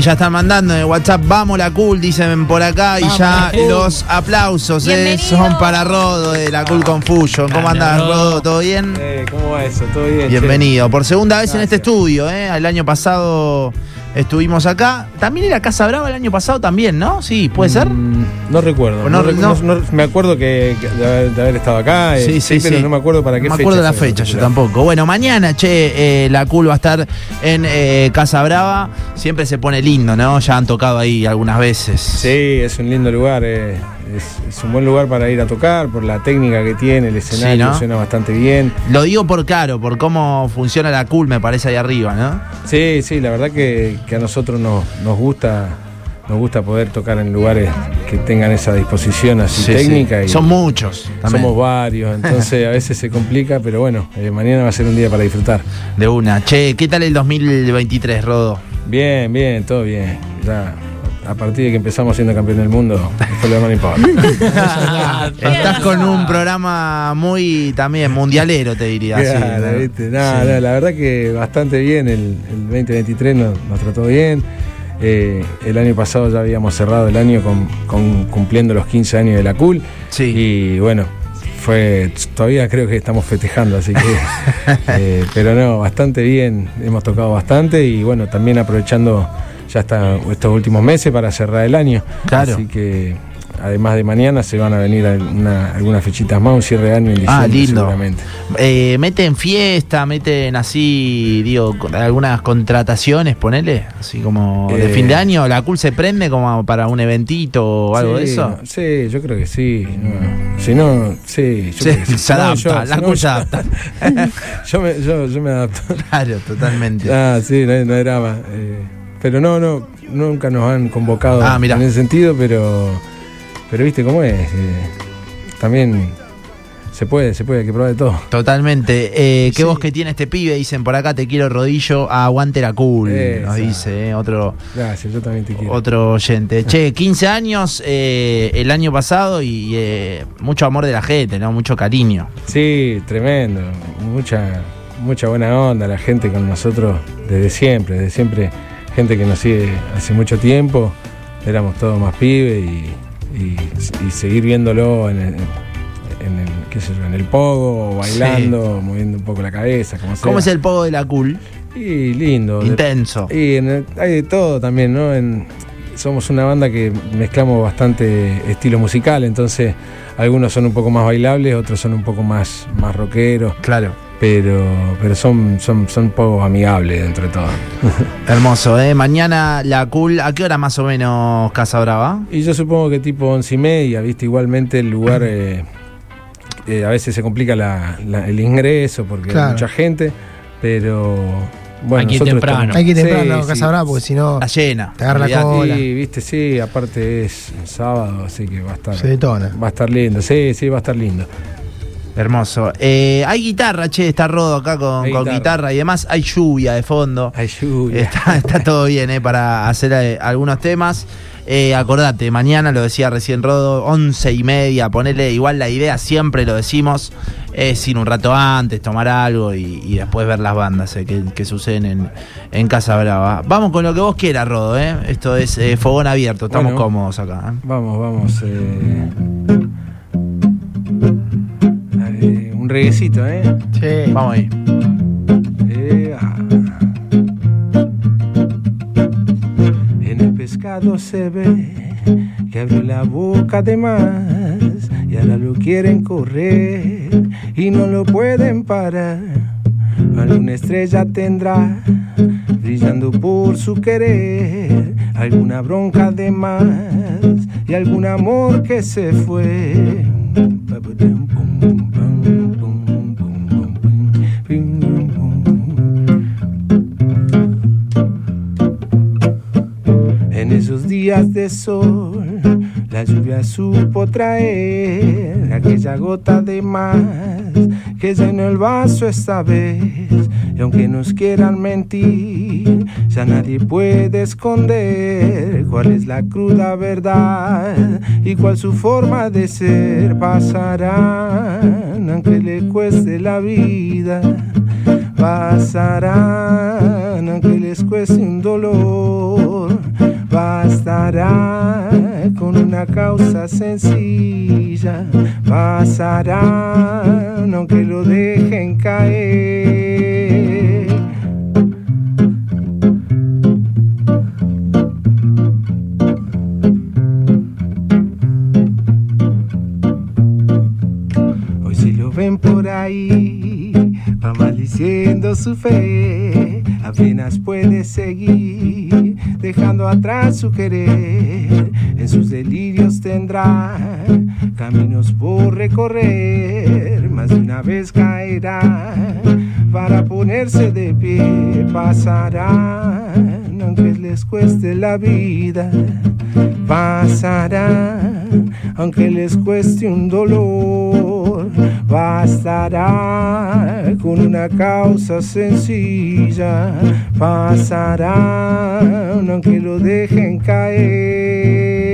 Ya están mandando en WhatsApp, vamos la cool, dicen por acá, y ya los aplausos eh, son para Rodo de la Cool Confusion. ¿Cómo andás, Rodo? ¿Todo bien? Eh, ¿Cómo va eso? ¿Todo bien? Bienvenido. Por segunda vez en este estudio, ¿eh? El año pasado estuvimos acá. También era Casa Brava el año pasado también, ¿no? Sí, ¿puede ser? Mm, no recuerdo. No, No, no. no- me acuerdo que, que de, haber, de haber estado acá. eh, pero no me acuerdo para qué No me acuerdo la fecha, yo tampoco. Bueno, mañana, che, eh, la cool va a estar en eh, Casa Brava. Siempre se pone lindo, ¿no? Ya han tocado ahí algunas veces. Sí, es un lindo lugar. Es, es un buen lugar para ir a tocar por la técnica que tiene, el escenario ¿no? suena bastante bien. Lo digo por claro, por cómo funciona la cool, me parece ahí arriba, ¿no? Sí, sí, la verdad que, que a nosotros nos, nos gusta nos gusta poder tocar en lugares que tengan esa disposición así Sí, técnica. sí. Y Son muchos. también. Somos varios, entonces a veces se complica, pero bueno, eh, mañana va a ser un día para disfrutar. De una. Che, ¿qué tal el 2023, Rodo? Bien, bien, todo bien. Ya a partir de que empezamos siendo campeón del mundo, fue lo que importa. Estás con un programa muy también mundialero, te diría. así, Claro, ¿no? ¿viste? No, Sí. no, la verdad que bastante bien, el, el 2023 nos, nos trató bien. Eh, el año pasado ya habíamos cerrado el año con, con cumpliendo los 15 años de la CUL. Sí. Y bueno, fue todavía creo que estamos festejando, así que. eh, pero no, bastante bien, hemos tocado bastante y bueno, también aprovechando ya hasta estos últimos meses para cerrar el año. Claro. Así que además de mañana se van a venir alguna- algunas fechitas más, un cierre de año en diciembre Ah, lindo. seguramente. Eh, meten fiesta, meten así, digo, algunas contrataciones, ponele, así como de Eh. fin de año, la cool se prende como para un eventito o algo de eso. Sí, yo creo que sí. no. Si no, sí. yo creo que se No, adapta, yo- la si no, cool se adapta. yo, me, yo, yo me adapto. Claro, totalmente. Ah, sí, no, hay- no hay drama. eh, pero no, no, nunca nos han convocado Ah, en ese sentido, pero, pero viste cómo es. eh, también se puede, se puede, hay que probar de todo. Totalmente. Eh, ¿Qué Sí. voz que tiene este pibe? Dicen por acá, te quiero rodillo, aguante la cool. Esa. Nos dice eh, otro, Gracias, yo también te quiero. otro oyente. Che, 15 años eh, el año pasado y eh, mucho amor de la gente, ¿no? Mucho cariño. Sí, tremendo. Mucha, mucha buena onda, la gente con nosotros desde siempre, desde siempre, gente que nos sigue hace mucho tiempo. Éramos todos más pibes y, y- y seguir viéndolo en el, en el, qué sé yo, en el pogo, bailando, moviendo un poco la cabeza, como sea. ¿Cómo es el pogo de la cool? Y lindo. de- Intenso. y en el- hay de todo también, ¿no? En- somos una banda que mezclamos bastante estilo musical, entonces algunos son un poco más bailables, otros son un poco más, más rockeros, Claro. Pero, pero son, son, son poco amigables dentro de todo. Hermoso, ¿eh? Mañana la cool, ¿a qué hora más o menos Casa Brava? Y yo supongo que tipo once y media, ¿viste? Igualmente el lugar eh, eh, a veces se complica la- la- el ingreso porque Claro. hay mucha gente, pero bueno, Hay que ir nosotros temprano. estamos- Hay que ir Sí, temprano a sí. Casa Brava porque si no Está llena. te agarra la cola. Y viste, sí, aparte es sábado, así que va a estar. se detona. Va a estar lindo, sí, sí, va a estar lindo. Hermoso. Eh, hay guitarra, che, está Rodo acá con, guitarra. guitarra. y demás. Hay lluvia de fondo. Hay lluvia. Está, está todo bien, ¿eh? Para hacer eh, algunos temas. Eh, acordate, mañana lo decía recién Rodo, once y media, ponele igual la idea, siempre lo decimos, es ir un rato antes, tomar algo y, y después ver las bandas eh, que, que suceden en, en Casa Brava. Vamos con lo que vos quieras, Rodo, ¿eh? Esto es eh, fogón abierto, estamos Bueno. cómodos acá. Vamos, vamos. Un reguecito, ¿eh? Sí. Vamos ahí. Eh, ah. En el pescado se ve que abrió la boca de más y ahora lo quieren correr y no lo pueden parar. Alguna estrella tendrá brillando por su querer, alguna bronca de más y algún amor que se fue. Días de sol, la lluvia supo traer aquella gota de más que llenó el vaso esta vez. Y aunque nos quieran mentir, ya nadie puede esconder cuál es la cruda verdad y cuál su forma de ser. Pasarán, aunque le cueste la vida pasarán aunque les cueste un dolor pasará con una causa sencilla, pasará aunque lo dejen caer. Hoy si lo ven por ahí, va maldiciendo su fe, apenas puede seguir, dejando atrás su querer. En sus delirios tendrá caminos por recorrer, más de una vez caerá para ponerse de pie, pasará, aunque les cueste la vida, pasará aunque les cueste un dolor, bastará con una causa sencilla, pasará aunque lo dejen caer.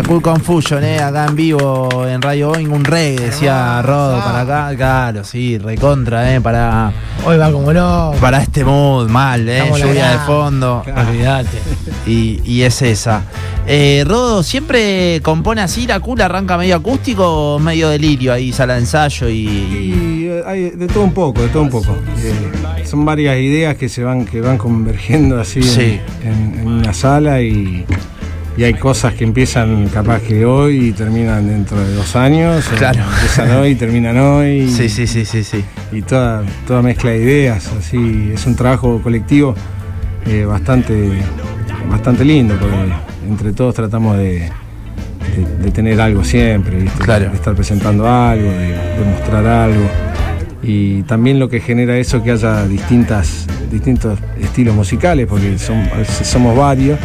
La Cool Confusion, eh, acá en vivo en Radio Boeing, un reggae, decía Rodo para acá. Claro, sí, recontra, eh, para, Hoy va como no. para este mood, mal, eh, Estamos lluvia de fondo. Olvídate. Y, y es esa. Eh, Rodo, ¿siempre compone así la Cool? ¿Arranca medio acústico o medio delirio ahí, sala de ensayo y. Y hay de todo un poco, de todo un poco. Eh, son varias ideas que se van, que van convergiendo así en- en, en una sala y, y hay cosas que empiezan capaz que hoy y terminan dentro de dos años. Claro. Empiezan hoy y terminan hoy. Sí, sí, sí, sí, sí. y toda, toda mezcla de ideas, así es un trabajo colectivo eh, bastante, bastante lindo, porque entre todos tratamos de, de- de tener algo siempre, ¿viste? Claro. de estar presentando algo, de, de mostrar algo. Y también lo que genera eso que haya distintas, distintos estilos musicales, porque son, somos varios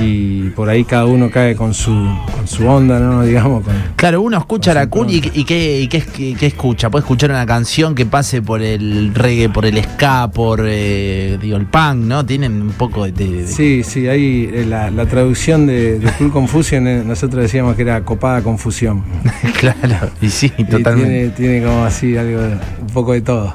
y por ahí cada uno cae con su, con su onda, ¿no? Digamos, con, Claro, uno escucha la cool y, y qué, y qué, qué- qué escucha. Puede escuchar una canción que pase por el reggae, por el ska, por eh, digo, el punk, ¿no? Tienen un poco de. de- Sí, sí, ahí eh, la, la traducción de, de Full Confusion, eh, nosotros decíamos que era copada confusión. claro, y sí, Y totalmente. tiene, tiene como así algo, un poco de todo.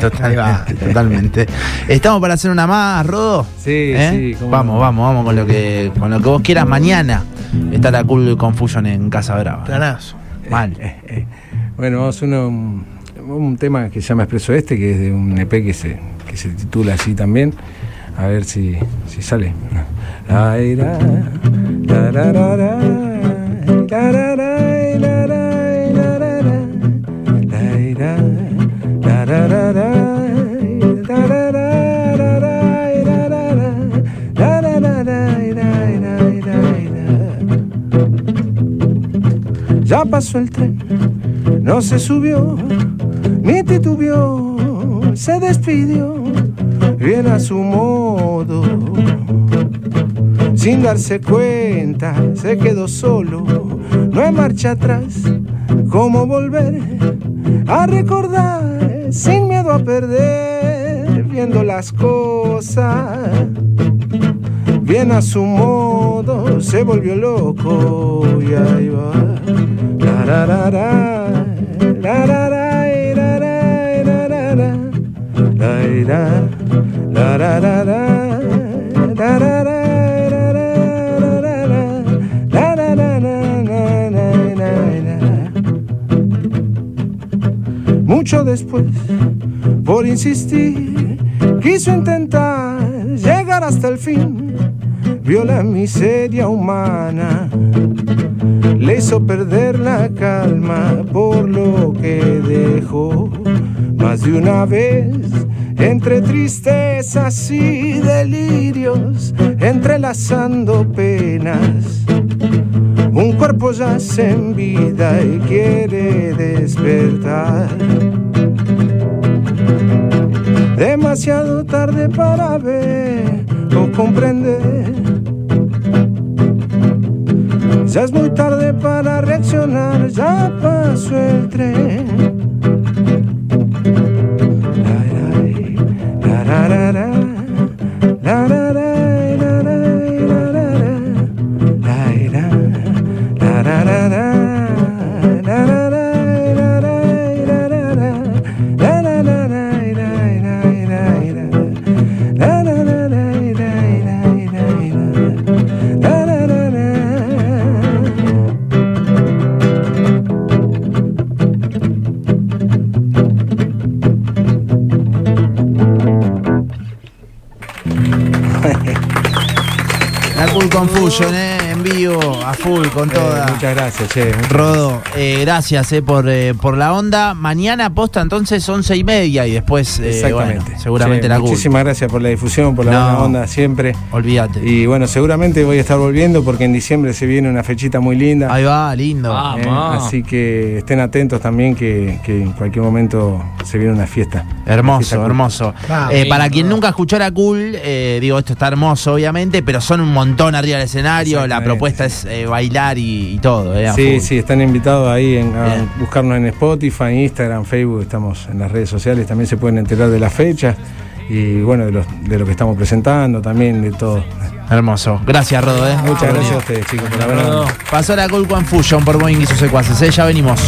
Totalmente, totalmente. ¿Estamos para hacer una más, Rodo? Sí, ¿Eh? sí, cómo Vamos, no. vamos, vamos con lo que con lo que vos quieras. Mañana está la Cool Confusion en Casa Brava. Planazo. Mal. Bueno, vamos a uno, un tema que se llama Expreso Este, que es de un EP que se, que se titula así también. A ver si, si sale. Pasó el tren, no se subió, ni titubeó, se despidió, bien a su modo. Sin darse cuenta, se quedó solo, no hay marcha atrás, ¿cómo volver a recordar sin miedo a perder, viendo las cosas? Bien a su modo, se volvió loco y ahí va. Mucho después, por insistir, quiso intentar llegar hasta el fin. Vio la miseria humana, le hizo perder la calma por lo que dejó más de una vez. Entre tristezas y delirios, entrelazando penas. Un cuerpo yace en vida y quiere despertar. Demasiado tarde para ver o comprender. Ya es muy tarde para reaccionar, ya pasó el tren. Confusion, eh, en vivo, a full, con Eh, toda. muchas gracias, che. Rodo, eh, gracias eh, por, eh, por la onda. Mañana posta entonces once y media y después, eh, Exactamente. bueno, seguramente Che, la Cool. Muchísimas gracias por la difusión, por la No. buena onda siempre. Olvídate. Y bueno, seguramente voy a estar volviendo porque en diciembre se viene una fechita muy linda. Ahí va, lindo. Ah, Eh, así que estén atentos también que, que en cualquier momento se viene una fiesta. Una fiesta Hermoso, hermoso. Ah, Eh, para quien nunca escuchó la cool, eh, digo, esto está hermoso, obviamente, pero son un montón arriba del escenario. La Exactamente, es eh, bailar y, y todo, eh, Sí, sí, están invitados ahí en- a Bien. buscarnos en Spotify, Instagram, Facebook, estamos en las redes sociales, también se pueden enterar de la fecha y bueno, de, los- de lo que estamos presentando, también de todo. Hermoso. Gracias, Rodo. eh. Muchas Por gracias a ustedes, chicos, por verdad. Pasó la cool con Fusion por Boeing y sus secuaces. eh, Ya venimos.